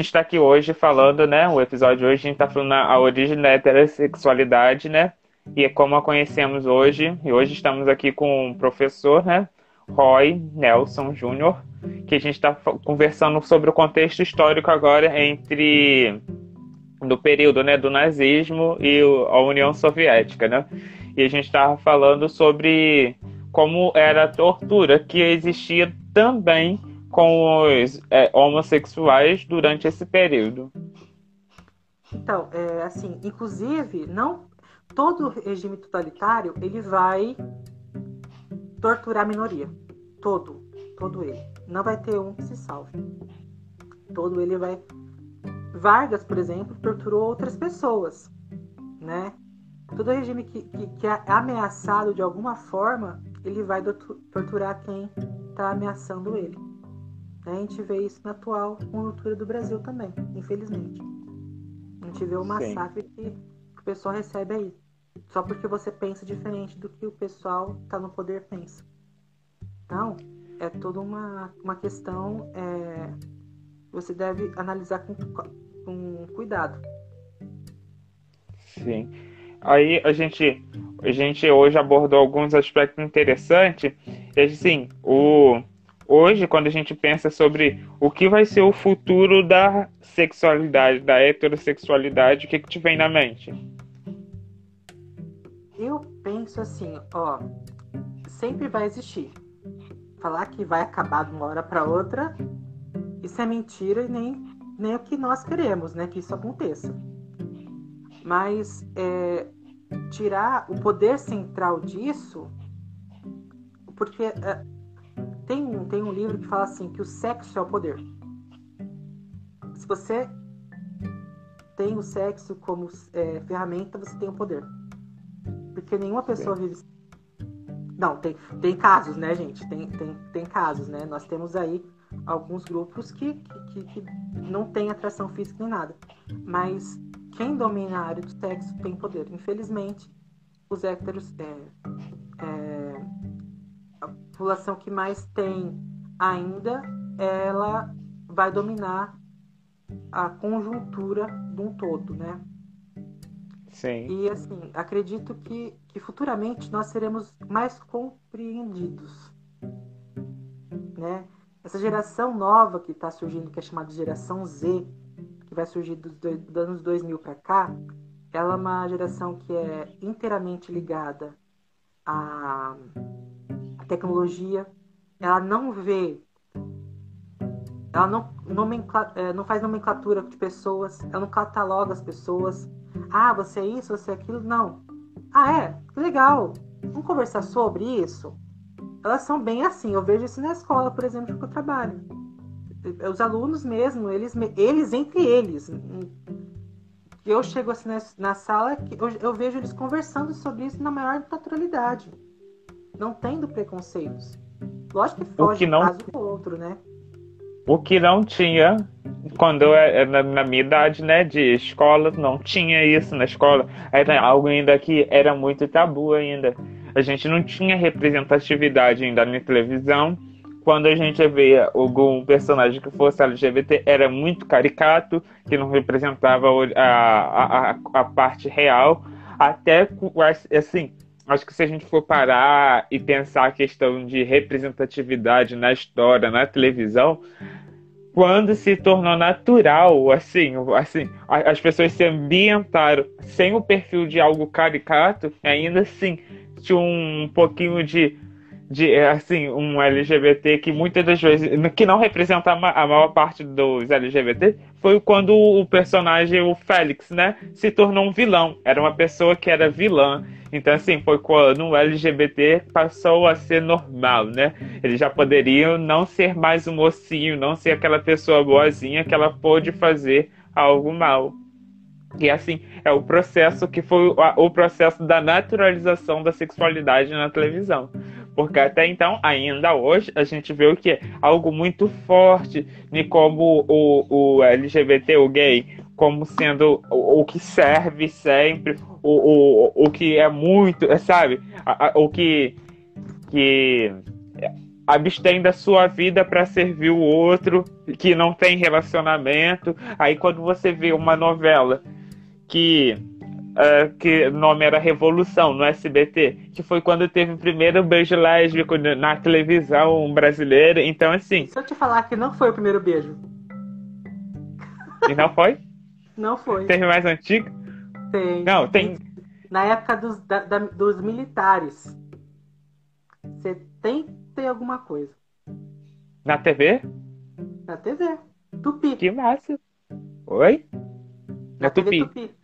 Gente está aqui hoje falando, né? O episódio de hoje a gente está falando a origem da heterossexualidade, né? E é como a conhecemos hoje. E hoje estamos aqui com o professor, né? Roy Nelson Jr., que a gente está conversando sobre o contexto histórico agora entre do período né, do nazismo e a União Soviética, né? E a gente estava falando sobre como era a tortura que existia também com os é, homossexuais durante esse período. Então, é, assim, inclusive, não todo regime totalitário ele vai torturar a minoria, todo, todo ele. Não vai ter um que se salve. Todo ele vai. Vargas, por exemplo, torturou outras pessoas, né? Todo regime que, que, que é ameaçado de alguma forma, ele vai torturar quem está ameaçando ele. A gente vê isso na atual conjuntura do Brasil também, infelizmente. A gente vê o massacre que o pessoal recebe aí. Só porque você pensa diferente do que o pessoal que está no poder pensa. Então, é toda uma, uma questão. É, você deve analisar com, com cuidado. Sim. Aí a gente, a gente hoje abordou alguns aspectos interessantes. E assim, o, hoje, quando a gente pensa sobre o que vai ser o futuro da sexualidade, da heterossexualidade, o que, que te vem na mente? Eu penso assim, ó, sempre vai existir. Falar que vai acabar de uma hora para outra, isso é mentira e nem, nem o que nós queremos, né? Que isso aconteça. Mas é, tirar o poder central disso, porque é, tem um, tem um livro que fala assim que o sexo é o poder. Se você tem o sexo como é, ferramenta, você tem o poder. Porque nenhuma pessoa vive. Não, tem, tem casos, né, gente? Tem, tem, tem casos, né? Nós temos aí alguns grupos que, que, que não tem atração física nem nada. Mas quem domina a área do sexo tem poder. Infelizmente, os héteros é, é, população que mais tem ainda, ela vai dominar a conjuntura de um todo, né? Sim. E assim, acredito que, que futuramente nós seremos mais compreendidos, né? Essa geração nova que está surgindo, que é chamada geração Z, que vai surgir dos, dos anos 2000 para cá, ela é uma geração que é inteiramente ligada a tecnologia, ela não vê, ela não, nomencla, é, não faz nomenclatura de pessoas, ela não cataloga as pessoas. Ah, você é isso, você é aquilo. Não. Ah, é? Legal. Vamos conversar sobre isso? Elas são bem assim. Eu vejo isso na escola, por exemplo, que eu trabalho. Os alunos mesmo, eles, eles entre eles. Eu chego assim na, na sala, eu, eu vejo eles conversando sobre isso na maior naturalidade não tendo preconceitos. Lógico que foge que não... um caso do outro, né? O que não tinha quando eu era na minha idade, né, de escola, não tinha isso na escola. Era algo ainda que era muito tabu ainda. A gente não tinha representatividade ainda na televisão. quando a gente vê algum personagem que fosse LGBT, era muito caricato, que não representava a, a, a parte real. Até, assim, acho que se a gente for parar e pensar a questão de representatividade na história, na televisão, quando se tornou natural, assim, assim, as pessoas se ambientaram sem o perfil de algo caricato, ainda assim tinha um pouquinho de de assim um LGBT que muitas das vezes que não representa a maior parte dos LGBT foi quando o personagem o Félix né se tornou um vilão. Era uma pessoa que era vilã. Então assim foi quando o LGBT passou a ser normal né? Eles já poderiam não ser mais um mocinho não ser aquela pessoa boazinha que ela pôde fazer algo mal. E assim é o processo que foi o processo da naturalização da sexualidade na televisão porque até então, ainda hoje, a gente vê o que? Algo muito forte de como o, o LGBT, o gay, como sendo o, o que serve sempre, o, o, o que é muito, sabe? o que, que abstém da sua vida para servir o outro, que não tem relacionamento. Aí quando você vê uma novela que uh, que o nome era Revolução, no SBT, que foi quando teve o primeiro beijo lésbico na televisão brasileira. Então, assim. Se eu te falar que não foi o primeiro beijo. E não foi? não foi. Teve mais antigo? Tem. Não, tem. Na época dos, da, da, dos militares. 70 e alguma coisa. Na TV? Na TV. Tupi. Que massa. Oi? Na, Na Tupi. Tupi.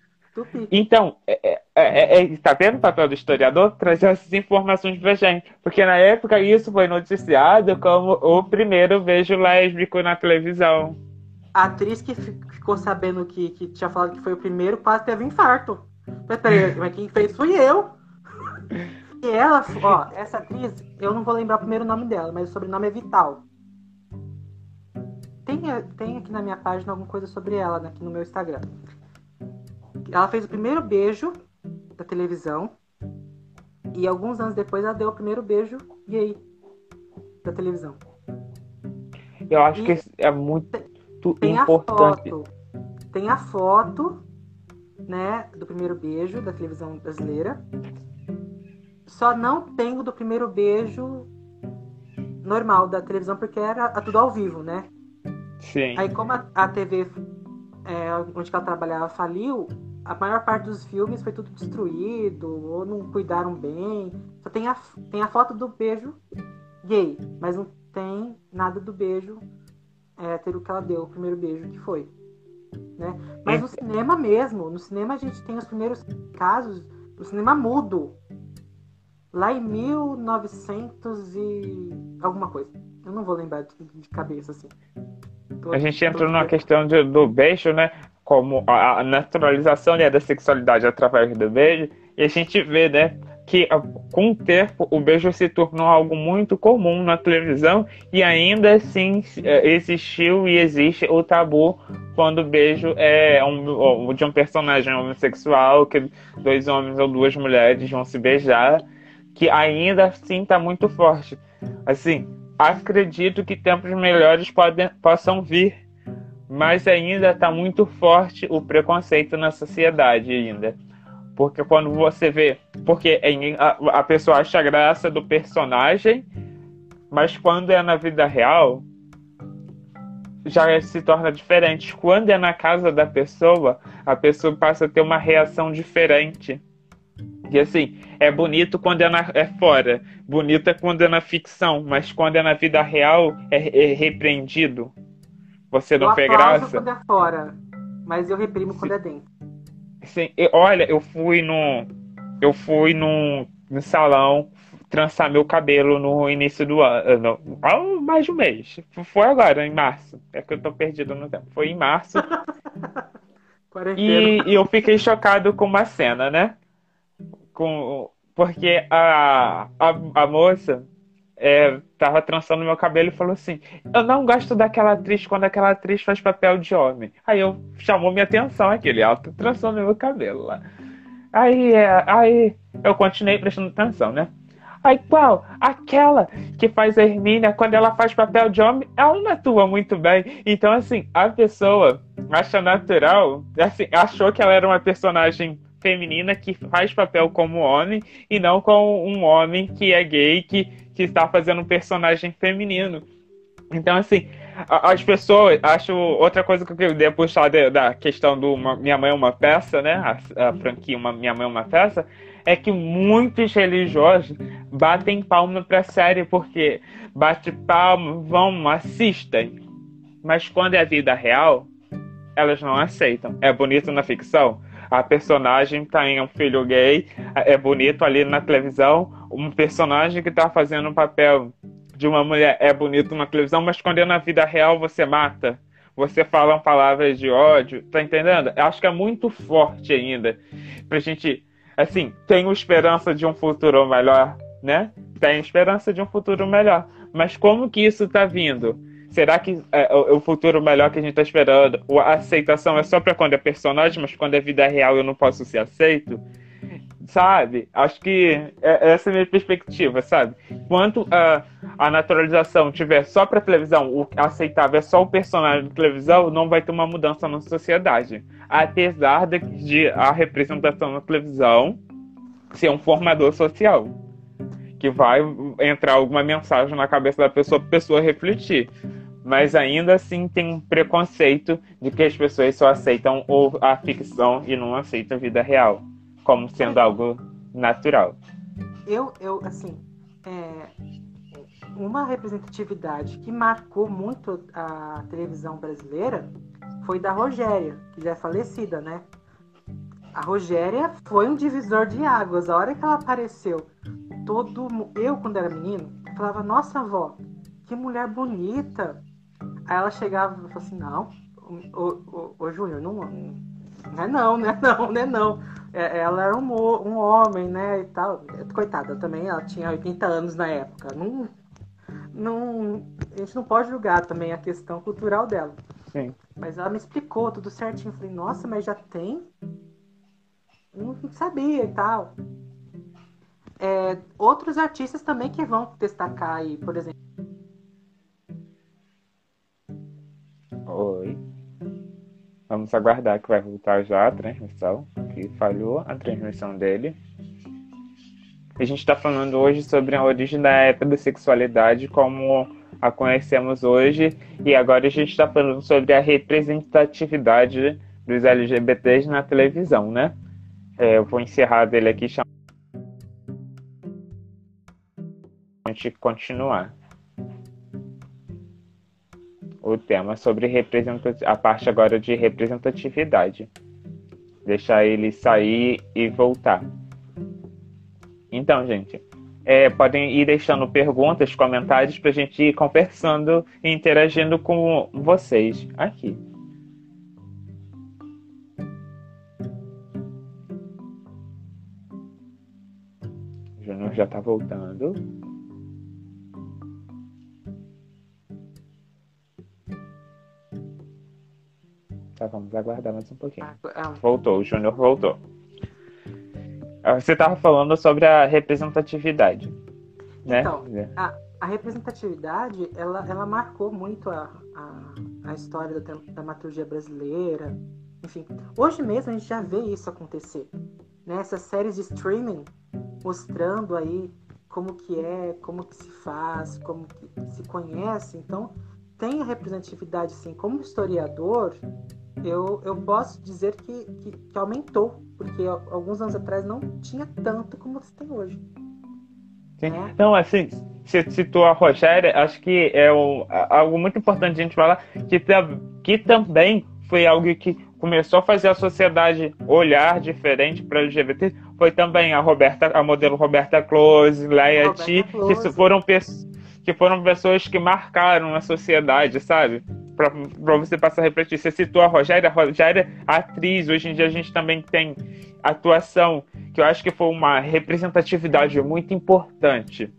Então, é, é, é, é, tá vendo o papel do historiador? Trazer essas informações pra gente. Porque na época isso foi noticiado como o primeiro beijo lésbico na televisão. A atriz que ficou sabendo que, que tinha falado que foi o primeiro quase teve um infarto. Mas peraí, mas quem fez fui eu. E ela, ó, essa atriz, eu não vou lembrar o primeiro nome dela, mas o sobrenome é Vital. Tem, tem aqui na minha página alguma coisa sobre ela, aqui no meu Instagram. Ela fez o primeiro beijo da televisão. E alguns anos depois ela deu o primeiro beijo gay da televisão. Eu acho e que é muito tem importante. A foto, tem a foto, né, do primeiro beijo da televisão brasileira. Só não tem o do primeiro beijo normal da televisão, porque era tudo ao vivo, né? Sim. Aí como a, a TV é, onde ela trabalhava faliu, a maior parte dos filmes foi tudo destruído, ou não cuidaram bem. Só tem a, tem a foto do beijo gay, mas não tem nada do beijo hétero que ela deu, o primeiro beijo que foi. Né? Mas no cinema mesmo, no cinema a gente tem os primeiros casos do cinema mudo. Lá em 1900 e alguma coisa. Eu não vou lembrar de, de cabeça assim. Tô, a gente entrou numa questão de, do beijo, né? Como a, naturalização né, da sexualidade através do beijo, e a gente vê, né, que ah, com o tempo o beijo se tornou algo muito comum na televisão e ainda assim é, existiu e existe o tabu quando o beijo é um, de um personagem homossexual, que dois homens ou duas mulheres vão se beijar, que ainda assim está muito forte. Assim, acredito que tempos melhores podem, possam vir mas ainda está muito forte o preconceito na sociedade ainda. Porque quando você vê. Porque a, a pessoa acha graça do personagem, mas quando é na vida real, já se torna diferente. Quando é na casa da pessoa, a pessoa passa a ter uma reação diferente. E assim, é bonito quando é, na, é fora, bonito é quando é na ficção, mas quando é na vida real, é, é repreendido. Você não vê graça? quando é fora, mas eu reprimo Sim. quando é dentro. Sim, olha, eu fui no. Eu fui num, no salão trançar meu cabelo no início do ano. Há mais de um mês. Foi agora, em março. É que eu tô perdido no tempo. Foi em março. e, e, eu fiquei chocado com uma cena, né? Com, porque a, a, a moça é, tava trançando meu cabelo e falou assim: Eu não gosto daquela atriz quando aquela atriz faz papel de homem. Aí eu chamou minha atenção aquele, ela tá trançando meu cabelo lá. Aí, é, aí eu continuei prestando atenção, né? Aí qual? Aquela que faz a Hermínia, quando ela faz papel de homem, ela não atua muito bem. Então, assim, a pessoa acha natural, assim, achou que ela era uma personagem feminina que faz papel como homem e não como um homem que é gay que, que está fazendo um personagem feminino. Então, assim, as pessoas, acho outra coisa que eu queria puxar da, questão do uma, Minha Mãe é uma Peça, né? A, a franquia uma, Minha Mãe é uma Peça, é que muitos religiosos batem palma pra série porque bate palma, vão, assistem. Mas quando é a vida real, elas não aceitam. É bonito na ficção? A personagem tem um filho gay, é bonito ali na televisão. Um personagem que tá fazendo um papel de uma mulher é bonito na televisão, mas quando é na vida real você mata. Você fala palavras de ódio, tá entendendo? Eu acho que é muito forte ainda pra gente assim, tenho esperança de um futuro melhor, né? Tenho esperança de um futuro melhor. Mas como que isso está vindo? Será que é, o, futuro melhor que a gente está esperando, a aceitação é só para quando é personagem, mas quando é vida real eu não posso ser aceito? Sabe? Acho que é, essa é a minha perspectiva, sabe? Enquanto a, a naturalização tiver só para televisão, o aceitável é só o personagem de televisão, não vai ter uma mudança na sociedade apesar de, de a representação na televisão ser um formador social, que vai entrar alguma mensagem na cabeça da pessoa para pessoa refletir. Mas ainda assim tem um preconceito de que as pessoas só aceitam a ficção e não aceitam a vida real, como sendo algo natural. Eu, eu assim, é, uma representatividade que marcou muito a televisão brasileira foi da Rogéria, que já é falecida, né? A Rogéria foi um divisor de águas. A hora que ela apareceu, todo eu quando era menino, falava: "Nossa avó, que mulher bonita". Aí ela chegava e falava assim: "Não, ô, ô, ô Júnior, não, não é não, não é não, não é não. É, ela era um, um homem, né, e tal. Coitada também, ela tinha 80 anos na época. Não, não, a gente não pode julgar também a questão cultural dela. Sim. Mas ela me explicou tudo certinho. Eu falei, nossa, mas já tem? Não sabia e tal. É, outros artistas também que vão destacar aí, por exemplo. Oi. Vamos aguardar que vai voltar já a transmissão, que falhou a transmissão dele. A gente está falando hoje sobre a origem da heterossexualidade como a conhecemos hoje, e agora a gente está falando sobre a representatividade dos LGBTs na televisão, né? É, eu vou encerrar dele aqui chamando a gente continuar o tema sobre a parte agora de representatividade. Deixar ele sair e voltar. Então, gente, é, podem ir deixando perguntas, comentários para a gente ir conversando e interagindo com vocês aqui. O Júnior já está voltando. Tá, vamos aguardar mais um pouquinho. Ah, ah. Voltou, o Júnior voltou. Ah, você estava falando sobre a representatividade, né? Então, a, a representatividade, ela, ela marcou muito a, a, a história da dramaturgia brasileira. Enfim, hoje mesmo a gente já vê isso acontecer. Né? Essas séries de streaming mostrando aí como que é, como que se faz, como que se conhece. Então, tem a representatividade, sim. Como historiador, eu, eu posso dizer que, que, que, aumentou, porque alguns anos atrás não tinha tanto como você tem hoje. Sim. É. Não, assim, você citou a Rogéria, acho que é um, algo muito importante a gente falar, que, que também foi algo que começou a fazer a sociedade olhar diferente para LGBT, foi também a Roberta, a modelo Roberta Close, Leia T, que foram, que foram pessoas que marcaram a sociedade, sabe? Para você passar a refletir. Você citou a Rogéria, a Rogéria, atriz, hoje em dia a gente também tem atuação, que eu acho que foi uma representatividade muito importante.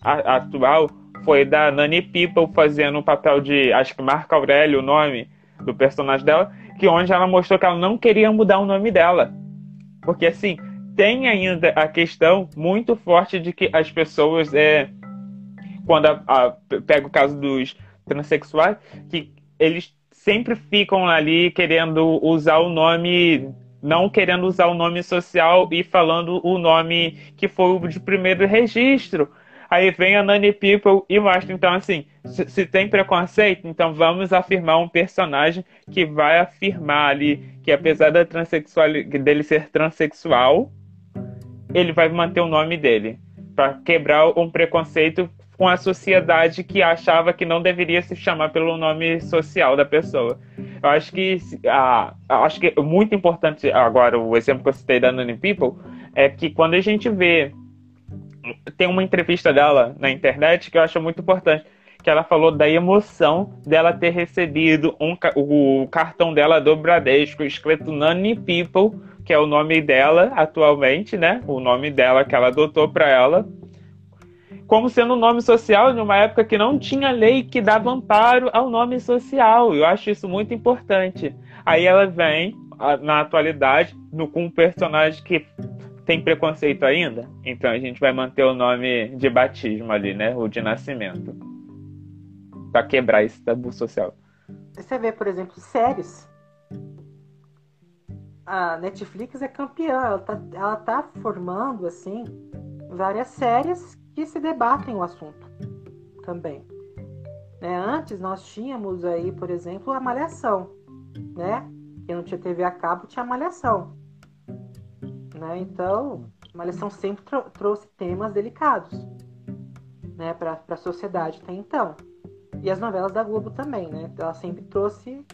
A, atual foi da Nani People fazendo o papel de, acho que Marco Aurélio, o nome do personagem dela, que onde ela mostrou que ela não queria mudar o nome dela. Porque assim, tem ainda a questão muito forte de que as pessoas, é, quando a, a, pega o caso dos transexuais, que eles sempre ficam ali querendo usar o nome não querendo usar o nome social e falando o nome que foi o de primeiro registro. Aí vem a Nani People e mostra, então, assim, se, tem preconceito, então vamos afirmar um personagem que vai afirmar ali que, apesar da transexualidade dele ser transexual, ele vai manter o nome dele. para quebrar um preconceito com a sociedade que achava que não deveria se chamar pelo nome social da pessoa. Eu acho que, ah, acho que é muito importante agora o exemplo que eu citei da Nani People é que quando a gente vê tem uma entrevista dela na internet que eu acho muito importante que ela falou da emoção dela ter recebido um, o cartão dela do Bradesco escrito Nani People, que é o nome dela atualmente, né? O nome dela que ela adotou para ela como sendo um nome social numa época que não tinha lei que dava amparo ao nome social. Eu acho isso muito importante. Aí ela vem, na atualidade, no, com um personagem que tem preconceito ainda. Então a gente vai manter o nome de batismo ali, né? O de nascimento. Pra quebrar esse tabu social. Você vê, por exemplo, séries. A Netflix é campeã. Ela tá, ela tá formando, assim, várias séries que se debatem o assunto também. Né? Antes nós tínhamos aí, por exemplo, a malhação, né? Quem não tinha TV a cabo tinha malhação. Né? Então, a malhação sempre trouxe temas delicados né? para a sociedade até então. E as novelas da Globo também, né? Ela sempre trouxe,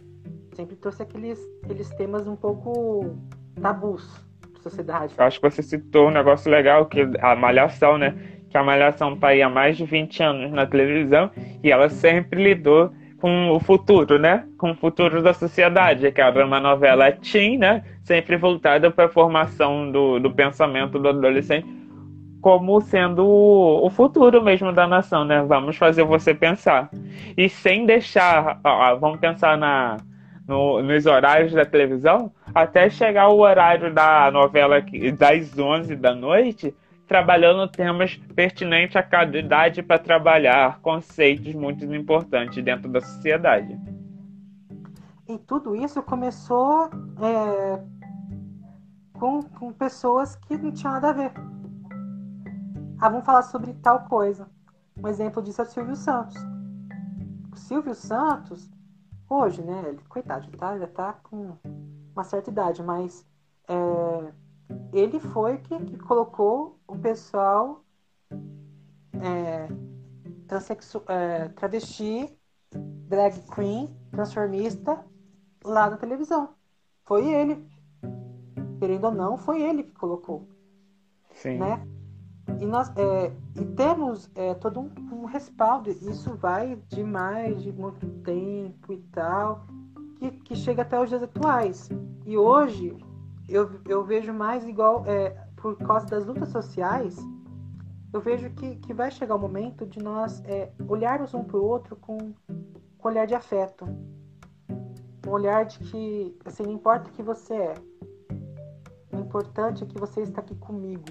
sempre trouxe aqueles, aqueles temas um pouco tabus sociedade. Acho que você citou um negócio legal, que a malhação, né? Que a Malhação está aí há mais de 20 anos na televisão e ela sempre lidou com o futuro, né? Com o futuro da sociedade, que era uma novela teen, né? Sempre voltada para a formação do, do pensamento do adolescente como sendo o, futuro mesmo da nação, né? Vamos fazer você pensar. E sem deixar, ó, vamos pensar na, no, nos horários da televisão, até chegar o horário da novela das 11 da noite, trabalhando temas pertinentes a cada idade para trabalhar conceitos muito importantes dentro da sociedade. E tudo isso começou é, com, com pessoas que não tinham nada a ver. Ah, vamos falar sobre tal coisa. Um exemplo disso é o Silvio Santos. O Silvio Santos, hoje, né? Ele, coitado, tá, já tá com uma certa idade, mas é, ele foi que, que colocou o pessoal é, é, travesti, drag queen, transformista lá na televisão. Foi ele. Querendo ou não, foi ele que colocou. Sim. Né? E, nós, é, e temos é, todo um, um, respaldo. Isso vai de mais de muito tempo e tal, que, que chega até os dias atuais. E hoje eu, eu vejo mais igual, é, por causa das lutas sociais, eu vejo que, que vai chegar o momento de nós é, olharmos um para o outro com, com olhar de afeto. Um olhar de que, assim, não importa o que você é. O importante é que você está aqui comigo.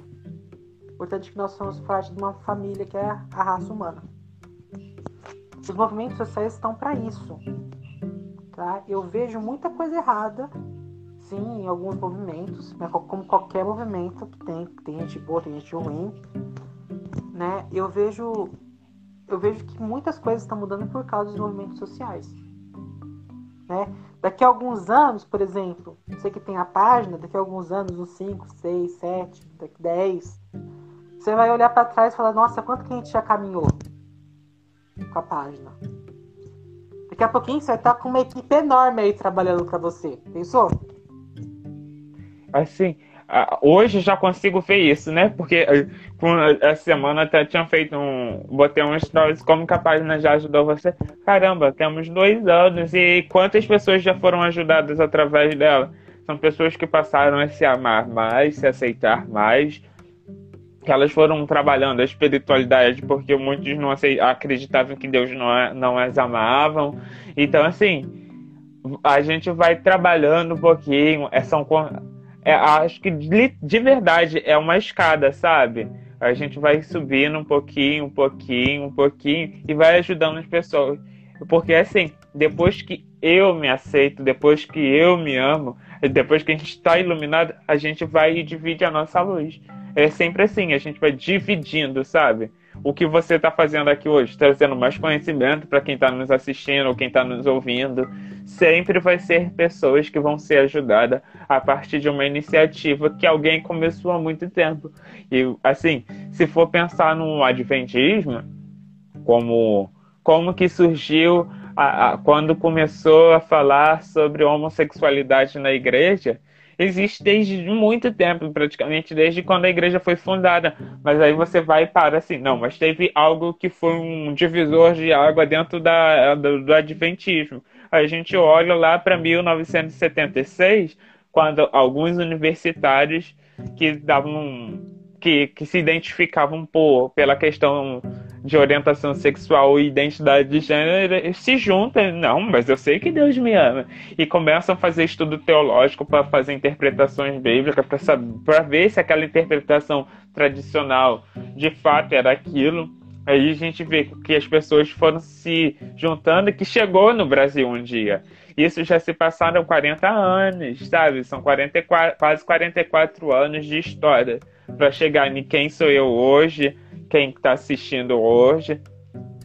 O importante é que nós somos parte de uma família que é a raça humana. Os movimentos sociais estão para isso. Tá? Eu vejo muita coisa errada sim em alguns movimentos, né, como qualquer movimento que tem, tem gente boa, tem gente ruim, né? Eu vejo eu vejo que muitas coisas estão mudando por causa dos movimentos sociais. Né? Daqui a alguns anos, por exemplo, você que tem a página, daqui a alguns anos, uns 5, 6, 7, daqui 10, você vai olhar para trás e falar, nossa, quanto que a gente já caminhou com a página? Daqui a pouquinho você vai estar com uma equipe enorme aí trabalhando para você. Pensou? Assim, hoje já consigo ver isso, né? Porque essa semana até tinha feito um. Botei um stories como que a página já ajudou você. Caramba, temos dois anos e quantas pessoas já foram ajudadas através dela? São pessoas que passaram a se amar mais, se aceitar mais, que elas foram trabalhando a espiritualidade porque muitos não acreditavam que Deus não, não as amavam. Então, assim, a gente vai trabalhando um pouquinho. É, são é, acho que de, de verdade é uma escada, sabe? A gente vai subindo um pouquinho, um pouquinho, um pouquinho e vai ajudando as pessoas. Porque assim, depois que eu me aceito, depois que eu me amo, depois que a gente está iluminado, a gente vai e divide a nossa luz. É sempre assim, a gente vai dividindo, sabe? O que você está fazendo aqui hoje, trazendo mais conhecimento para quem está nos assistindo ou quem está nos ouvindo, sempre vai ser pessoas que vão ser ajudadas a partir de uma iniciativa que alguém começou há muito tempo. E assim, se for pensar no adventismo, como como que surgiu a, a, quando começou a falar sobre homossexualidade na igreja, existe desde muito tempo, praticamente desde quando a igreja foi fundada. Mas aí você vai para assim, não, mas teve algo que foi um divisor de água dentro da, do, do adventismo. A gente olha lá para 1976, quando alguns universitários que davam que, que se identificavam por, pela questão de orientação sexual e identidade de gênero se juntam, não, mas eu sei que Deus me ama, e começam a fazer estudo teológico para fazer interpretações bíblicas, para ver se aquela interpretação tradicional de fato era aquilo. Aí a gente vê que as pessoas foram se juntando que chegou no Brasil um dia. Isso já se passaram 40 anos, sabe? São 44, quase 44 anos de história para chegar em quem sou eu hoje, quem está assistindo hoje.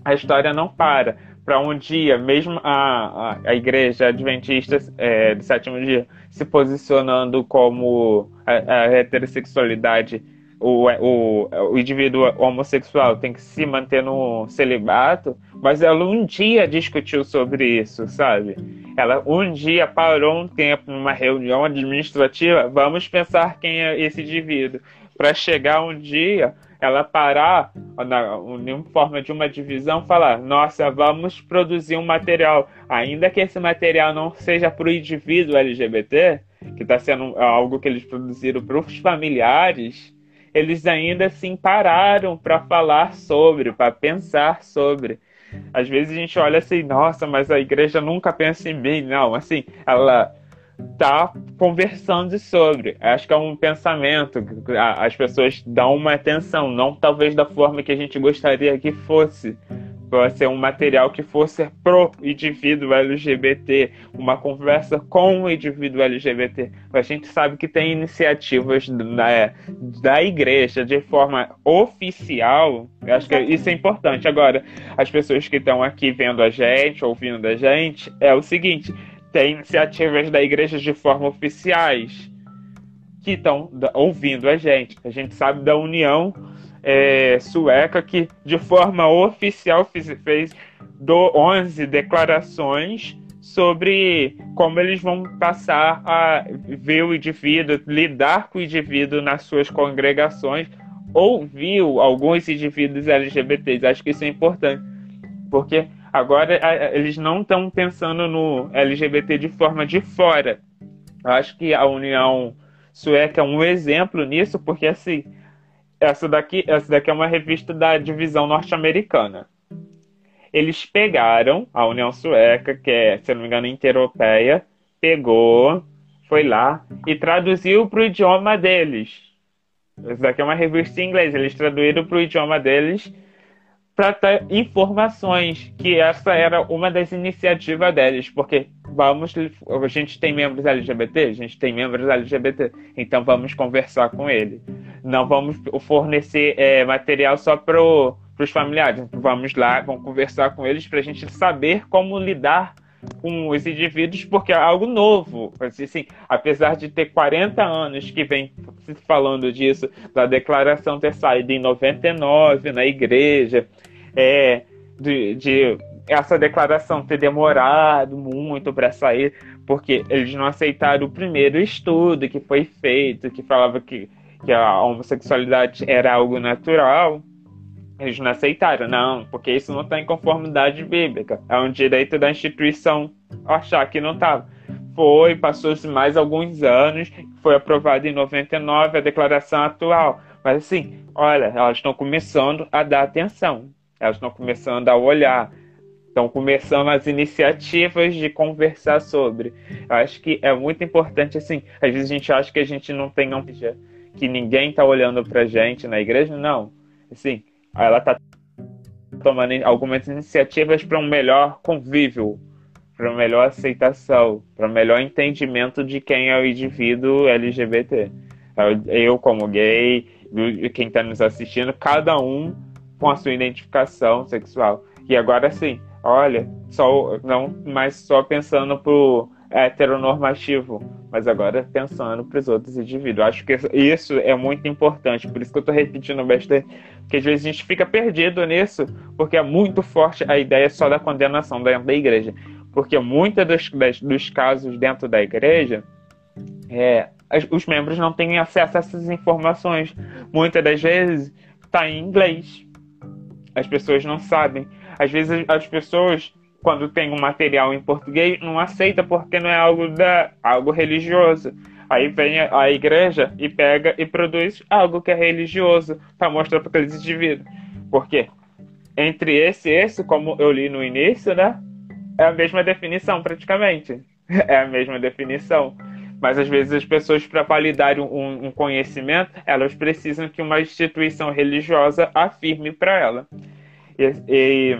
A história não para. Para um dia, mesmo a, a, a igreja adventista é, do sétimo dia se posicionando como a, a heterossexualidade, o, o, o indivíduo homossexual tem que se manter no celibato, mas ela um dia discutiu sobre isso, sabe? Ela um dia parou um tempo numa reunião administrativa, vamos pensar quem é esse indivíduo para chegar um dia ela parar na, em forma de uma divisão, falar: nossa, vamos produzir um material, ainda que esse material não seja para o indivíduo LGBT, que está sendo algo que eles produziram para os familiares, eles ainda assim pararam para falar sobre, para pensar sobre. Às vezes a gente olha assim, nossa, mas a igreja nunca pensa em mim. Não, assim, ela tá conversando sobre. Acho que é um pensamento, as pessoas dão uma atenção, não talvez da forma que a gente gostaria que fosse. Para ser um material que fosse pro indivíduo LGBT, uma conversa com o indivíduo LGBT. A gente sabe que tem iniciativas da, da igreja de forma oficial. Eu acho que isso é importante. Agora, as pessoas que estão aqui vendo a gente, ouvindo a gente, é o seguinte: tem iniciativas da igreja de forma oficiais que estão ouvindo a gente. A gente sabe da União é, Sueca que, de forma oficial, fez, fez do 11 declarações sobre como eles vão passar a ver o indivíduo, lidar com o indivíduo nas suas congregações, ouviu alguns indivíduos LGBTs. Acho que isso é importante, porque Agora eles não estão pensando no LGBT de forma de fora. Eu acho que a União Sueca é um exemplo nisso, porque assim, essa daqui, essa daqui é uma revista da divisão norte-americana. Eles pegaram a União Sueca, que é, se não me engano, intereuropeia, pegou, foi lá e traduziu para o idioma deles. Essa daqui é uma revista em inglês, eles traduziram para o idioma deles para ter informações, que essa era uma das iniciativas deles, porque vamos, a gente tem membros LGBT, a gente tem membros LGBT, então vamos conversar com ele. Não vamos fornecer é, material só para os familiares, vamos lá, vamos conversar com eles para a gente saber como lidar com os indivíduos, porque é algo novo. Assim, apesar de ter 40 anos que vem falando disso, da declaração ter saído em 99 na igreja, é, de, de essa declaração ter demorado muito para sair, porque eles não aceitaram o primeiro estudo que foi feito, que falava que, que a homossexualidade era algo natural. Eles não aceitaram, não, porque isso não está em conformidade bíblica. É um direito da instituição achar que não estava. Foi, passou-se mais alguns anos, foi aprovado em 99 a declaração atual. Mas assim, olha, elas estão começando a dar atenção. Elas estão começando a olhar estão começando as iniciativas de conversar sobre. Eu acho que é muito importante, assim, às vezes a gente acha que a gente não tem que ninguém está olhando pra gente na igreja, não. Assim, ela está tomando algumas iniciativas para um melhor convívio, para uma melhor aceitação, para um melhor entendimento de quem é o indivíduo LGBT. Eu, como gay, quem está nos assistindo, cada um com a sua identificação sexual. E agora sim, olha, só não mais só pensando pro heteronormativo, mas agora pensando para os outros indivíduos. Acho que isso é muito importante, por isso que eu estou repetindo bastante, porque às vezes a gente fica perdido nisso, porque é muito forte a ideia só da condenação dentro da igreja. Porque muitos dos, dos casos dentro da igreja, é, os membros não têm acesso a essas informações. Muitas das vezes está em inglês. As pessoas não sabem. Às vezes as pessoas quando tem um material em português, não aceita porque não é algo, da, algo religioso. Aí vem a, a igreja e pega e produz algo que é religioso para mostrar para aqueles indivíduos. Por quê? Entre esse e esse, como eu li no início, né? É a mesma definição, praticamente. É a mesma definição. Mas às vezes as pessoas, para validarem um, um conhecimento, elas precisam que uma instituição religiosa afirme para ela. e, e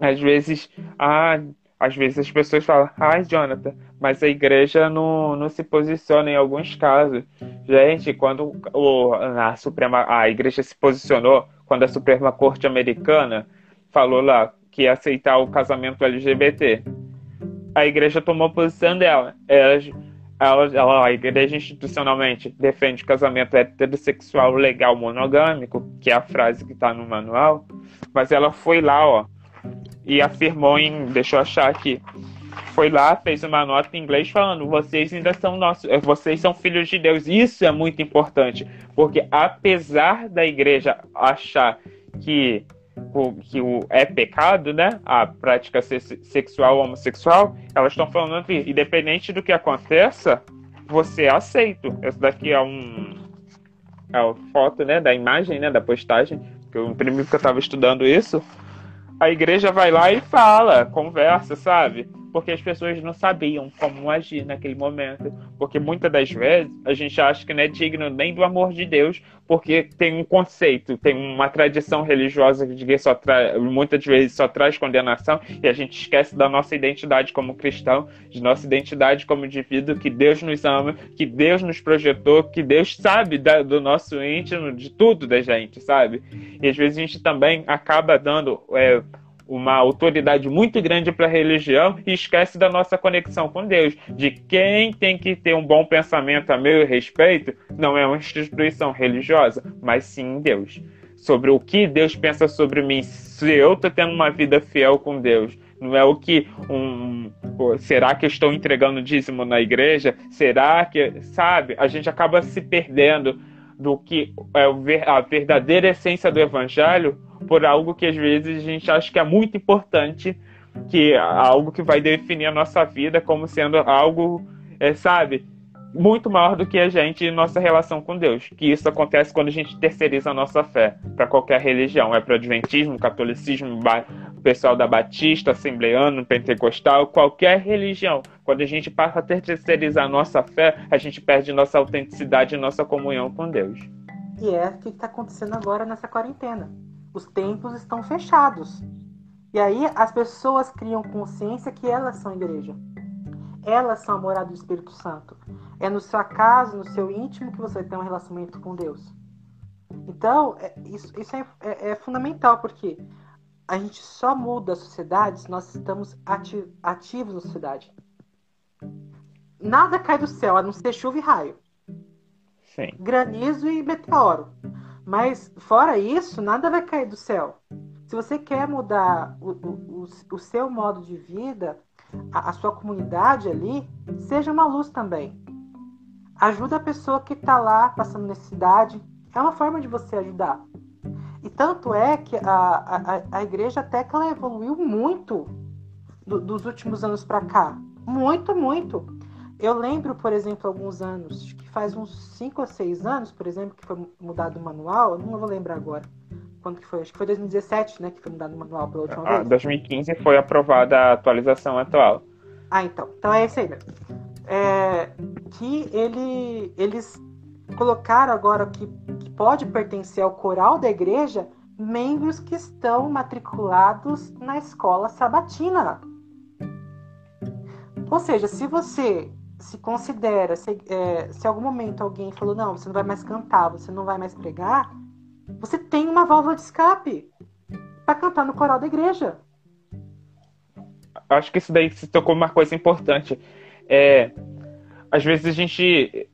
às vezes, ah, às vezes as pessoas falam, ai, Jonathan, mas a igreja não, não se posiciona em alguns casos. Gente, quando o, a, Suprema, a igreja se posicionou, quando a Suprema Corte Americana falou lá que ia aceitar o casamento LGBT, a igreja tomou posição dela. Ela, ela, ela, a igreja institucionalmente defende casamento heterossexual legal monogâmico, que é a frase que está no manual, mas ela foi lá, ó, e afirmou em. Deixa eu achar aqui. Foi lá, fez uma nota em inglês falando: vocês ainda são nossos, eh, vocês são filhos de Deus. Isso é muito importante, porque apesar da igreja achar que que o, é pecado, né? A prática sexual homossexual, elas estão falando que, independente do que aconteça, você é aceito. Esse daqui é um. É a foto, né? Da imagem, né? Da postagem. Que eu imprimi porque eu estava estudando isso a igreja vai lá e fala, conversa, sabe? Porque as pessoas não sabiam como agir naquele momento. Porque muitas das vezes a gente acha que não é digno nem do amor de Deus, porque tem um conceito, tem uma tradição religiosa que só muitas vezes só traz condenação e a gente esquece da nossa identidade como cristão, de nossa identidade como indivíduo, que Deus nos ama, que Deus nos projetou, que Deus sabe da, do nosso íntimo, de tudo da gente, sabe? E às vezes a gente também acaba dando. É, uma autoridade muito grande para a religião e esquece da nossa conexão com Deus, de quem tem que ter um bom pensamento a meu respeito, não é uma instituição religiosa, mas sim Deus. Sobre o que Deus pensa sobre mim, se eu estou tendo uma vida fiel com Deus, não é o que um. Pô, será que eu estou entregando dízimo na igreja? Será que. Sabe? A gente acaba se perdendo do que é a verdadeira essência do evangelho por algo que às vezes a gente acha que é muito importante, que é algo que vai definir a nossa vida como sendo algo, é, sabe, muito maior do que a gente e nossa relação com Deus. Que isso acontece quando a gente terceiriza a nossa fé para qualquer religião, é para o adventismo, catolicismo, pessoal da Batista, Assembleano, Pentecostal, qualquer religião. Quando a gente passa a terceirizar a nossa fé, a gente perde nossa autenticidade e nossa comunhão com Deus. E é o que está acontecendo agora nessa quarentena os templos estão fechados. E aí as pessoas criam consciência que elas são igreja. Elas são a morada do Espírito Santo. É no seu casa, no seu íntimo, que você tem um relacionamento com Deus. Então, é, isso, isso é, é, é, fundamental, porque a gente só muda a sociedade se nós estamos ati ativos na sociedade. Nada cai do céu, a não ser chuva e raio. Sim. Granizo e meteoro. Mas, fora isso, nada vai cair do céu. Se você quer mudar o, o, o seu modo de vida, a, a, sua comunidade ali, seja uma luz também. Ajuda a pessoa que está lá passando necessidade. É uma forma de você ajudar. E tanto é que a, a, a igreja até que ela evoluiu muito do, dos últimos anos para cá. Muito, muito. Eu lembro, por exemplo, alguns anos, que faz uns 5 ou 6 anos, por exemplo, que foi mudado o manual, eu não vou lembrar agora. quando que foi? Acho que foi 2017, né? Que foi mudado o manual pela última Ah, vez. 2015 foi aprovada a atualização atual. Ah, então. Então é isso aí mesmo. É, que ele, eles colocaram agora que, que pode pertencer ao coral da igreja membros que estão matriculados na escola sabatina. Ou seja, se você se considera, se, é, se algum momento alguém falou, não, você não vai mais cantar, você não vai mais pregar, você tem uma válvula de escape para cantar no coral da igreja. Acho que isso daí se tocou uma coisa importante. É, às vezes a gente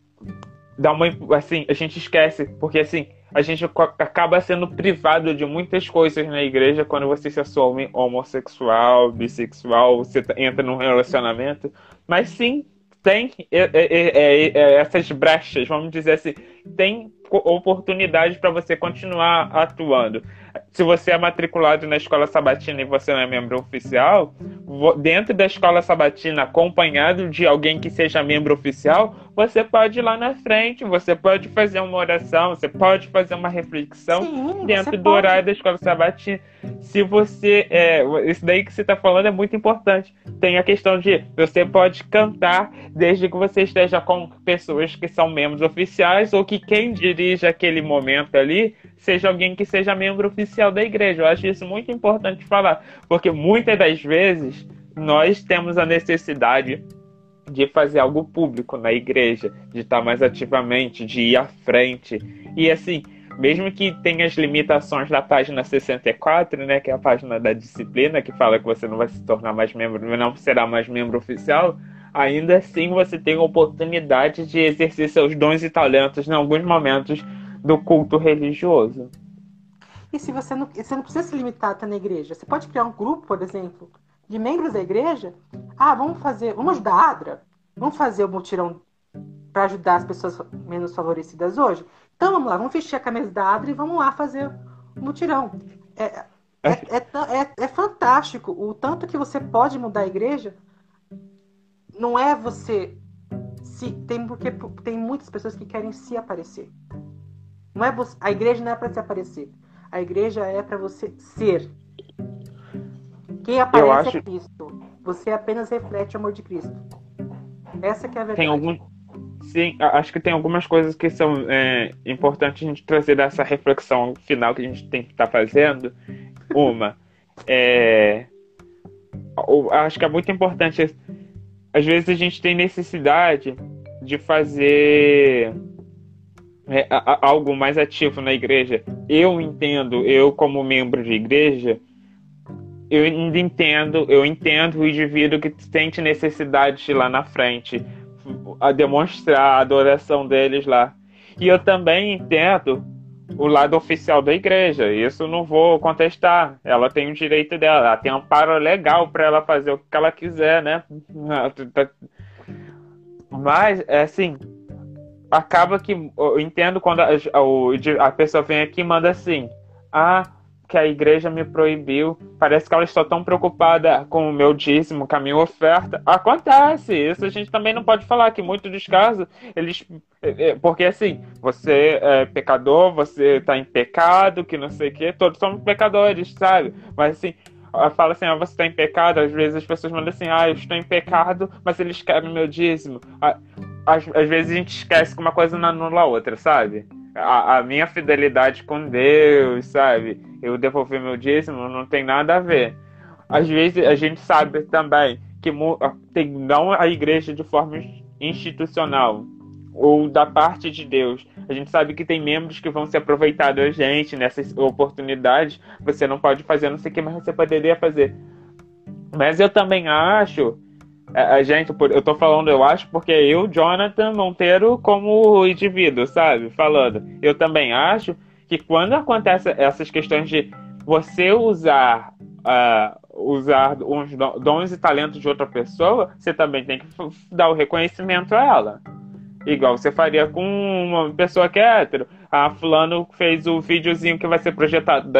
dá uma assim, a gente esquece, porque assim, a gente acaba sendo privado de muitas coisas na igreja quando você se assume homossexual, bissexual, você tá, entra num relacionamento. Mas sim, tem essas brechas, vamos dizer assim, tem oportunidade para você continuar atuando. Se você é matriculado na escola sabatina e você não é membro oficial, dentro da escola sabatina, acompanhado de alguém que seja membro oficial, você pode ir lá na frente, você pode fazer uma oração, você pode fazer uma reflexão Sim, dentro do pode. horário da escola sabatina. Se você. É, isso daí que você está falando é muito importante. Tem a questão de você pode cantar desde que você esteja com pessoas que são membros oficiais ou que quem dirige aquele momento ali seja alguém que seja membro oficial da igreja. Eu acho isso muito importante falar, porque muitas das vezes nós temos a necessidade de fazer algo público na igreja, de estar mais ativamente, de ir à frente. E assim, mesmo que tenha as limitações da página 64, né, que é a página da disciplina, que fala que você não vai se tornar mais membro, não será mais membro oficial, ainda assim você tem a oportunidade de exercer seus dons e talentos em alguns momentos do culto religioso. E se você não, você não precisa se limitar até na igreja, você pode criar um grupo, por exemplo, de membros da igreja. Ah, vamos fazer, vamos ajudar a Adra, vamos fazer o mutirão para ajudar as pessoas menos favorecidas hoje. Então vamos lá, vamos vestir a camisa da Adra e vamos lá fazer o mutirão. É, é, é, é, é fantástico o tanto que você pode mudar a igreja. Não é você se tem porque tem muitas pessoas que querem se aparecer. Não é você, a igreja não é para se aparecer. A igreja é para você ser. Quem aparece acho- é Cristo. Você apenas reflete o amor de Cristo. Essa que é a verdade. Tem algum. Sim, acho que tem algumas coisas que são é, importantes a gente trazer dessa reflexão final que a gente tem que estar fazendo. Uma, é, acho que é muito importante. Às vezes a gente tem necessidade de fazer é, a- algo mais ativo na igreja. Eu entendo, eu como membro de igreja, eu entendo, eu entendo o indivíduo que sente necessidade de ir lá na frente, a demonstrar a adoração deles lá. E eu também entendo o lado oficial da igreja. Isso não vou contestar. Ela tem o direito dela, ela tem amparo legal para ela fazer o que ela quiser, né? Mas, é assim, acaba que eu entendo quando a, a, a pessoa vem aqui e manda assim: Ah, que a igreja me proibiu. Parece que ela está tão preocupada com o meu dízimo, com a minha oferta. Acontece, isso a gente também não pode falar, que muitos dos casos, eles. é, é, Porque assim, você é pecador, você está em pecado, que não sei o quê, todos somos pecadores, sabe? Mas assim. Fala assim, ah, você está em pecado. Às vezes as pessoas mandam assim, ah, eu estou em pecado, mas eles querem meu dízimo. Às, às vezes a gente esquece que uma coisa não anula a outra, sabe? A, a minha fidelidade com Deus, sabe? Eu devolver meu dízimo não tem nada a ver. Às vezes a gente sabe também que mu- tem não a igreja de forma institucional ou da parte de Deus. A gente sabe que tem membros que vão se aproveitar da gente nessas oportunidades. Você não pode fazer, não sei o que, mas você poderia fazer. Mas eu também acho a, gente, eu tô falando eu acho porque eu, Jonathan Monteiro, como indivíduo, sabe? Falando. Eu também acho que quando acontece essas questões de você usar ah, usar do- dons e talentos de outra pessoa, você também tem que dar o reconhecimento a ela. Igual você faria com uma pessoa que é hétero. Ah, fulano fez o videozinho que vai ser projetado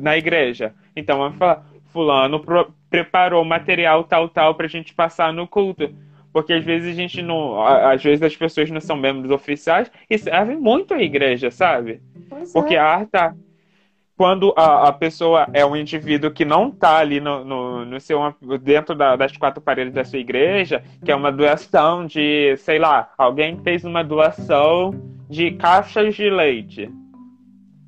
na igreja. Então vamos falar, fulano preparou material tal, tal pra gente passar no culto. Porque às vezes a gente não. a- Às vezes as pessoas não são membros oficiais e servem muito a igreja, sabe? Pois Porque, é. ah, tá. quando a, a, pessoa é um indivíduo que não está ali no, no, no, seu, dentro da, das quatro paredes da sua igreja, que é uma doação de, sei lá, alguém fez uma doação de caixas de leite.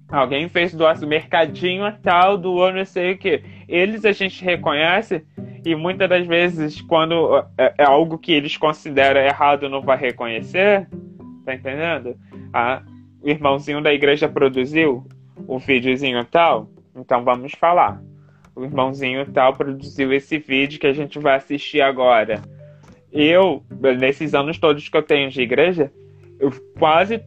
Alguém fez doação, mercadinho tal, doou não sei o que. Eles a gente reconhece e muitas das vezes, quando é, é algo que eles consideram errado, não vai reconhecer. Tá entendendo? Ah, o irmãozinho da igreja produziu o videozinho tal, então vamos falar. O irmãozinho tal produziu esse vídeo que a gente vai assistir agora. Eu, nesses anos todos que eu tenho de igreja, eu quase.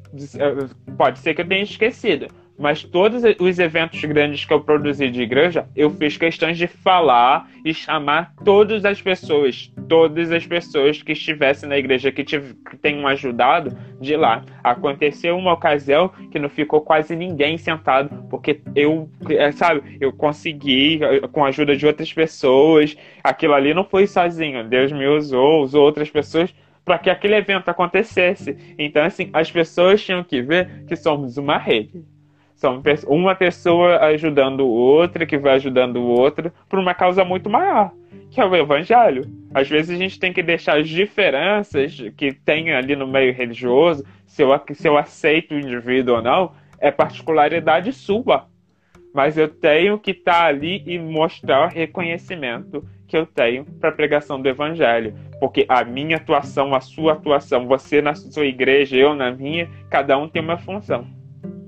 Pode ser que eu tenha esquecido, mas todos os eventos grandes que eu produzi de igreja, eu fiz questões de falar e chamar todas as pessoas, todas as pessoas que estivessem na igreja, que, tive, que tenham ajudado de lá. Aconteceu uma ocasião que não ficou quase ninguém sentado, porque eu, é, sabe, eu consegui, com a ajuda de outras pessoas, aquilo ali não foi sozinho, Deus me usou, usou outras pessoas para que aquele evento acontecesse. Então, assim, as pessoas tinham que ver que somos uma rede. São uma pessoa ajudando outra, que vai ajudando o outro, por uma causa muito maior, que é o evangelho. Às vezes a gente tem que deixar as diferenças que tem ali no meio religioso, se eu, se eu aceito o indivíduo ou não, é particularidade sua. Mas eu tenho que estar tá ali e mostrar o reconhecimento que eu tenho para a pregação do evangelho. Porque a minha atuação, a sua atuação, você na sua igreja, eu na minha, cada um tem uma função.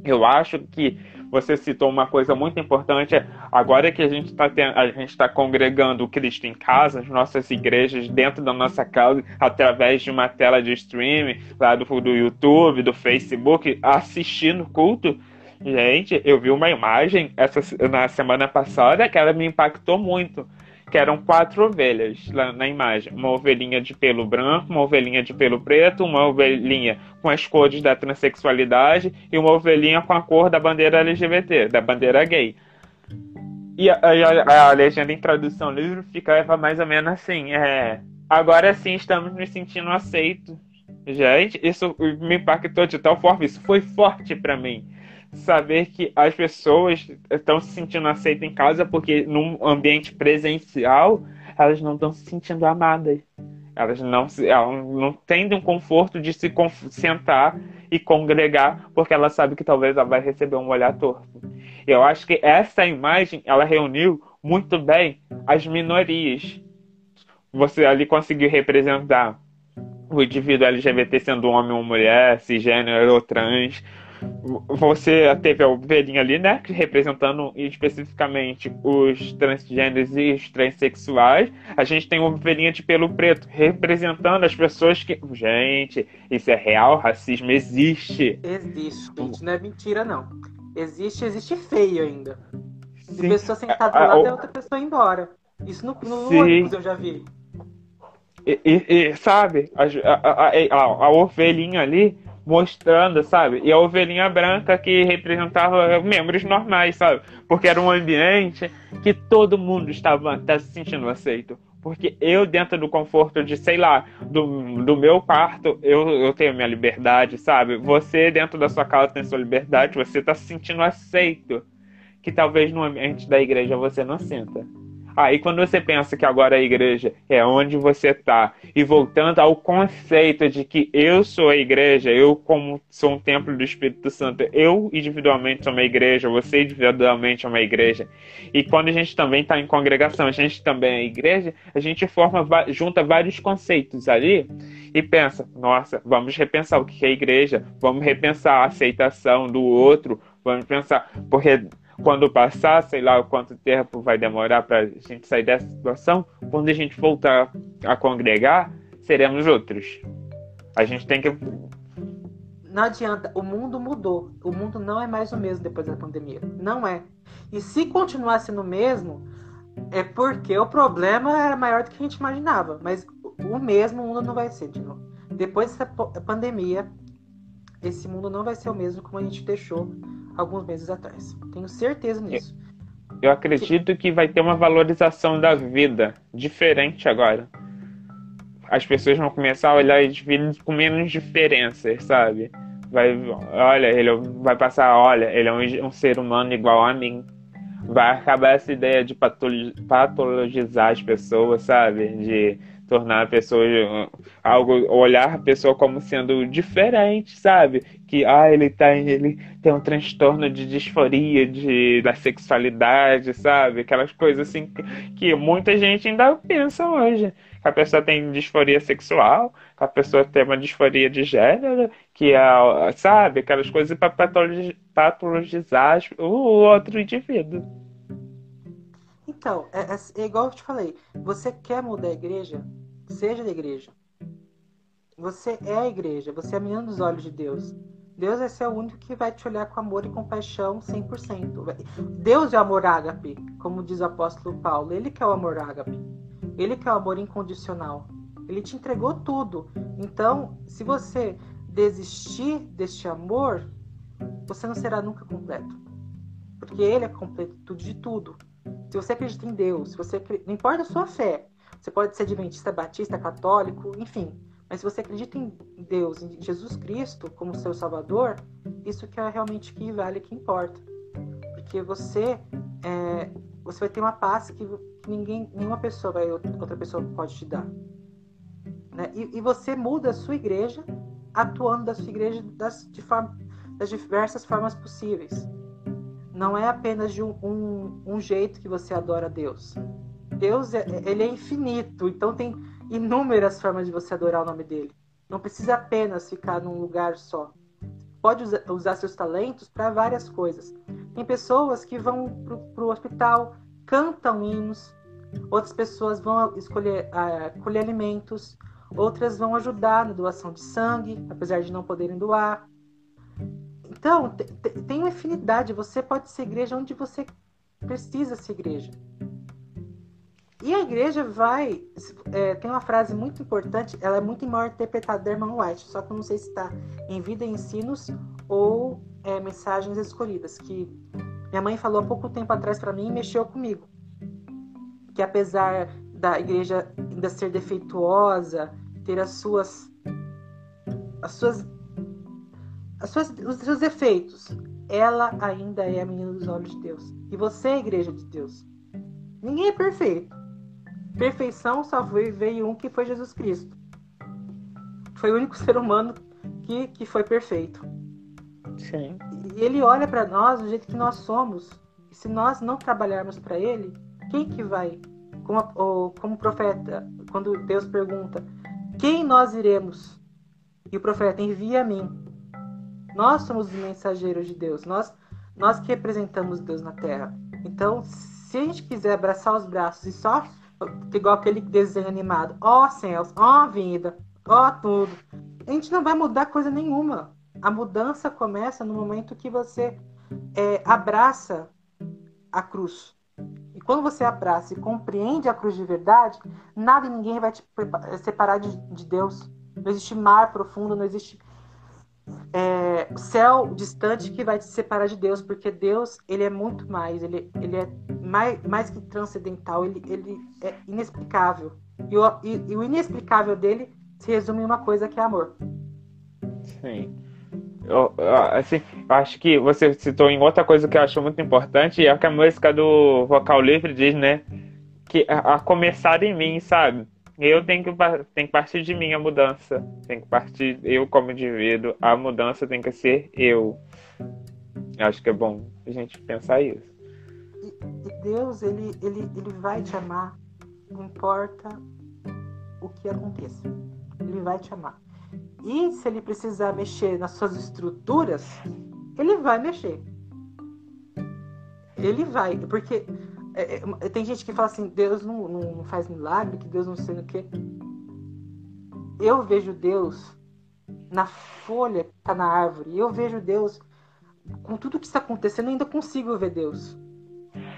Eu acho que você citou uma coisa muito importante. Agora que a gente está a gente está congregando o Cristo em casa, as nossas igrejas dentro da nossa casa, através de uma tela de streaming lá do, do YouTube, do Facebook, assistindo culto. Gente, eu vi uma imagem essa, na semana passada que ela me impactou muito que eram quatro ovelhas lá na imagem. Uma ovelhinha de pelo branco, uma ovelhinha de pelo preto, uma ovelhinha com as cores da transexualidade e uma ovelhinha com a cor da bandeira LGBT, da bandeira gay. E a, a, a legenda em tradução livre ficava mais ou menos assim: é, agora sim estamos nos sentindo aceitos. Gente, isso me impactou de tal forma, isso foi forte para mim saber que as pessoas estão se sentindo aceitas em casa porque num ambiente presencial elas não estão se sentindo amadas. Elas não, elas não têm um conforto de se sentar e congregar porque ela sabe que talvez ela vai receber um olhar torto. Eu acho que essa imagem ela reuniu muito bem as minorias. Você ali conseguiu representar o indivíduo LGBT sendo homem ou mulher, cisgênero ou trans, você teve a ovelhinha ali, né? Representando especificamente os transgêneros e os transexuais. A gente tem uma ovelhinha de pelo preto, representando as pessoas que. Gente, isso é real, racismo existe. Existe, gente, não é mentira, não. Existe, existe feio ainda. Sim. pessoa sentada lá, tem outra pessoa embora. Isso no, no ônibus eu já vi. E, e, e sabe, a, a, a, a, ovelhinha ali mostrando, sabe? E a ovelhinha branca que representava membros normais, sabe? Porque era um ambiente que todo mundo estava tá se sentindo aceito. Porque eu, dentro do conforto de, sei lá, do, do meu quarto, eu, eu tenho minha liberdade, sabe? Você, dentro da sua casa, tem sua liberdade, você está se sentindo aceito. Que talvez no ambiente da igreja você não sinta. Aí quando você pensa que agora a igreja é onde você está, e voltando ao conceito de que eu sou a igreja, eu como sou um templo do Espírito Santo, eu individualmente sou uma igreja, você individualmente é uma igreja. E quando a gente também está em congregação, a gente também é igreja, a gente forma, junta vários conceitos ali e pensa, nossa, vamos repensar o que é igreja, vamos repensar a aceitação do outro, vamos pensar, porque quando passar, sei lá quanto tempo vai demorar para a gente sair dessa situação, quando a gente voltar a congregar, seremos outros. A gente tem que. Não adianta, o mundo mudou. O mundo não é mais o mesmo depois da pandemia. Não é. E se continuar sendo o mesmo, é porque o problema era maior do que a gente imaginava. Mas o mesmo mundo não vai ser de novo. Depois dessa pandemia, esse mundo não vai ser o mesmo como a gente deixou alguns meses atrás. Tenho certeza nisso. Eu acredito que vai ter uma valorização da vida diferente agora. As pessoas vão começar a olhar as vidas com menos diferenças, sabe? vai, olha, ele vai passar, olha, ele é um, um ser humano igual a mim. Vai acabar essa ideia de patologizar as pessoas, sabe? De tornar a pessoa algo olhar a pessoa como sendo diferente, sabe? Que ah, ele tá ele tem um transtorno de disforia de da sexualidade, sabe? Aquelas coisas assim que, que muita gente ainda pensa hoje. Que a pessoa tem disforia sexual, que a pessoa tem uma disforia de gênero, que é, sabe, aquelas coisas para patologizar o outro indivíduo. Então, é, é, é, igual eu te falei. Você quer mudar a igreja? Seja da igreja. Você é a igreja. Você é a menina dos olhos de Deus. Deus vai ser o único que vai te olhar com amor e compaixão 100%. Deus é o amor ágape, como diz o apóstolo Paulo. Ele que é o amor ágape. Ele que é o amor incondicional. Ele te entregou tudo. Então, se você desistir deste amor, você não será nunca completo. Porque ele é completo de tudo. Se você acredita em Deus, se você não importa a sua fé, você pode ser adventista, batista, católico, enfim. Mas se você acredita em Deus, em Jesus Cristo como seu Salvador, isso que é realmente que vale, que importa. Porque você é, você vai ter uma paz que ninguém, nenhuma pessoa vai, outra pessoa pode te dar. Né? E, e, você muda a sua igreja atuando da sua igreja das, de forma, das diversas formas possíveis. Não é apenas de um, um, um jeito que você adora Deus. Deus é, ele é infinito, então tem inúmeras formas de você adorar o nome dele. Não precisa apenas ficar num lugar só. Pode usar seus talentos para várias coisas. Tem pessoas que vão para o hospital, cantam hinos, outras pessoas vão escolher uh, colher alimentos, outras vão ajudar na doação de sangue, apesar de não poderem doar. Então, tem uma infinidade. Você pode ser igreja onde você precisa ser igreja. E a igreja vai. É, tem uma frase muito importante, ela é muito mal interpretada da irmã White, só que eu não sei se está em Vida e Ensinos ou é, Mensagens Escolhidas, que minha mãe falou há pouco tempo atrás para mim e mexeu comigo. Que apesar da igreja ainda ser defeituosa, ter as suas. as suas. As suas os seus defeitos, ela ainda é a menina dos olhos de Deus. E você é a igreja de Deus. Ninguém é perfeito. Perfeição só foi, veio um que foi Jesus Cristo. Foi o único ser humano que, que foi perfeito. Sim. E ele olha para nós do jeito que nós somos. E se nós não trabalharmos para ele, quem que vai? Como, como profeta, quando Deus pergunta: Quem nós iremos? E o profeta envia a mim. Nós somos os mensageiros de Deus. Nós, nós que representamos Deus na terra. Então, se a gente quiser abraçar os braços e só igual aquele desenho animado. Ó oh, céus, ó oh, vida, ó oh, tudo. A gente não vai mudar coisa nenhuma. A mudança começa no momento que você é, abraça a cruz. E quando você abraça e compreende a cruz de verdade, nada e ninguém vai te separar de, de Deus. Não existe mar profundo, não existe é, céu distante que vai te separar de Deus, porque Deus ele é muito mais, ele, ele é mais, mais que transcendental, ele, ele é inexplicável. E o, e, e o inexplicável dele se resume em uma coisa que é amor. Sim. Eu, assim, acho que você citou em outra coisa que eu acho muito importante, é que a música do Vocal Livre diz, né? Que a, a começar em mim, sabe? Eu tenho que, tem que partir de mim a mudança. Tem que partir eu como indivíduo. A mudança tem que ser eu. Acho que é bom a gente pensar isso. E, Deus, ele, ele, ele vai te amar. Não importa o que aconteça. Ele vai te amar. E se ele precisar mexer nas suas estruturas, ele vai mexer. Ele vai. Porque é, é, tem gente que fala assim, Deus não, não, faz milagre, que Deus não sei o quê. Eu vejo Deus na folha que está na árvore. Eu vejo Deus com tudo que está acontecendo, ainda consigo ver Deus.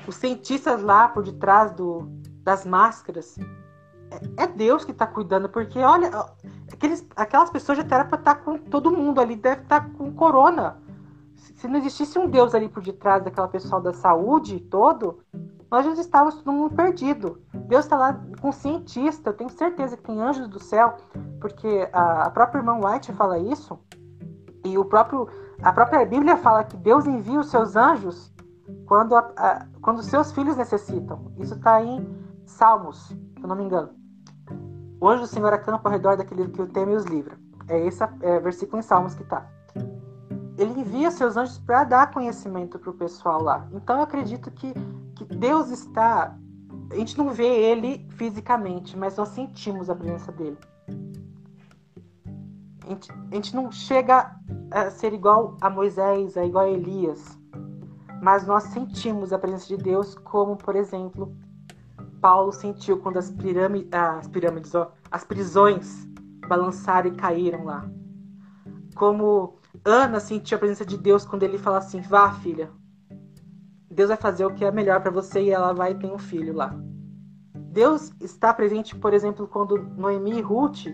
Os cientistas lá por detrás do, das máscaras, é, é Deus que está cuidando, porque olha, aqueles, aquelas pessoas já eram para estar tá com todo mundo ali, deve estar tá com corona. Se não existisse um Deus ali por detrás daquela pessoal da saúde todo, nós já estávamos todo mundo perdido. Deus está lá com cientista, eu tenho certeza que tem anjos do céu, porque a, própria irmã White fala isso. E o próprio, a própria Bíblia fala que Deus envia os seus anjos quando, a, a, quando seus filhos necessitam. Isso está em Salmos, se eu não me engano. O anjo do Senhor acampa ao redor daquele que o teme e os livra. É esse é, versículo em Salmos que está. Ele envia seus anjos para dar conhecimento para o pessoal lá. Então eu acredito que, que Deus está. A gente não vê ele fisicamente, mas nós sentimos a presença dele. A gente, a gente não chega a ser igual a Moisés, a igual a Elias, mas nós sentimos a presença de Deus, como, por exemplo, Paulo sentiu quando as, pirâmides, as pirâmides, ó, as prisões balançaram e caíram lá. Como Ana sentiu a presença de Deus quando ele fala assim: "Vá, filha. Deus vai fazer o que é melhor para você e ela vai ter um filho lá." Deus está presente, por exemplo, quando Noemi e Ruth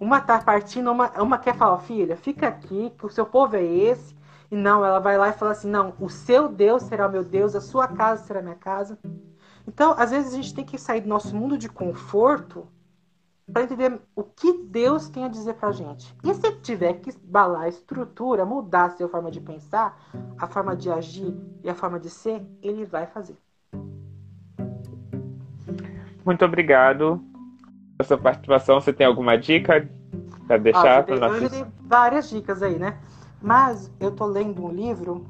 uma tá partindo, uma, uma quer falar, filha, fica aqui, que o seu povo é esse. E não, ela vai lá e fala assim: não, o seu Deus será meu Deus, a sua casa será minha casa. Então, às vezes, a gente tem que sair do nosso mundo de conforto para entender o que Deus tem a dizer para a gente. E se tiver que balar a estrutura, mudar a sua forma de pensar, a forma de agir e a forma de ser, ele vai fazer. Muito obrigado a sua participação. Você tem alguma dica para deixar para nós? Eu dei várias dicas aí, né? Mas eu tô lendo um livro,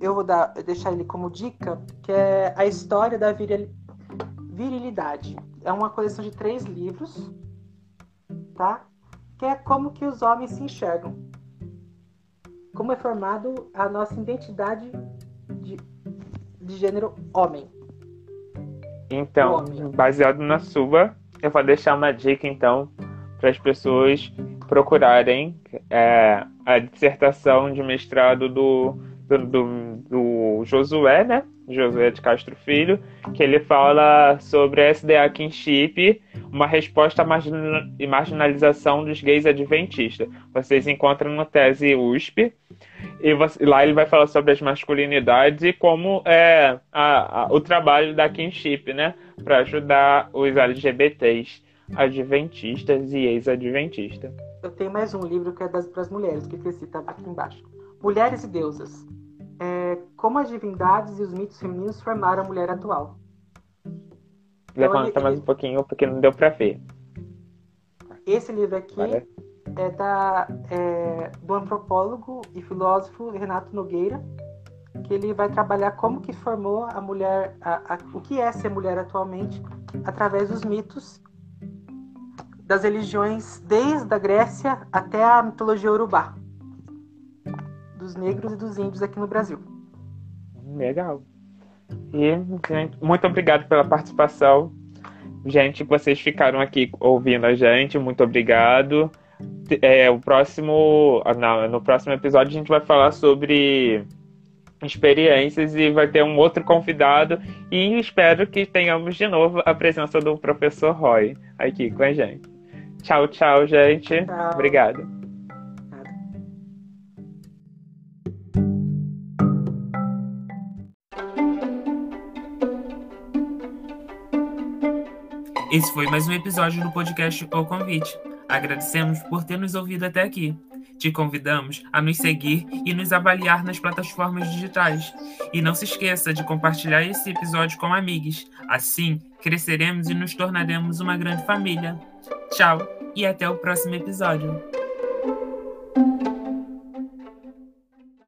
eu vou dar, deixar ele como dica, que é a história da virilidade. É uma coleção de três livros, tá? Que é como que os homens se enxergam. Como é formado a nossa identidade de, de gênero homem. Então, homem. baseado na sua, eu vou deixar uma dica então para as pessoas procurarem é, a dissertação de mestrado do, do, do, do, Josué, né? Josué de Castro Filho, que ele fala sobre a SDA Kinship, uma resposta à marginalização dos gays adventistas. Vocês encontram no tese USP, e você, lá ele vai falar sobre as masculinidades e como é a, a, o trabalho da Kinship, né? Para ajudar os LGBTs, adventistas e ex-adventistas. Eu tenho mais um livro que é das para as mulheres, que eu citado tá aqui embaixo. Mulheres e Deusas. É, como as divindades e os mitos femininos formaram a mulher atual. Levanta então, mais um pouquinho, porque não deu para ver. Esse livro aqui é, da, é, do antropólogo e filósofo Renato Nogueira, que ele vai trabalhar como que formou a mulher, a, a, o que é ser mulher atualmente, através dos mitos das religiões desde a Grécia até a mitologia urubá, dos negros e dos índios aqui no Brasil. Legal. E, gente, muito obrigado pela participação. Gente, vocês ficaram aqui ouvindo a gente, muito obrigado. É, o próximo, no, no próximo episódio a gente vai falar sobre experiências e vai ter um outro convidado e espero que tenhamos de novo a presença do professor Roy aqui com a gente. Tchau, tchau, gente. Tchau. Obrigado. Esse foi mais um episódio do podcast O Convite. Agradecemos por ter nos ouvido até aqui. Te convidamos a nos seguir e nos avaliar nas plataformas digitais. E não se esqueça de compartilhar esse episódio com amigos. Assim, cresceremos e nos tornaremos uma grande família. Tchau! e até o próximo episódio.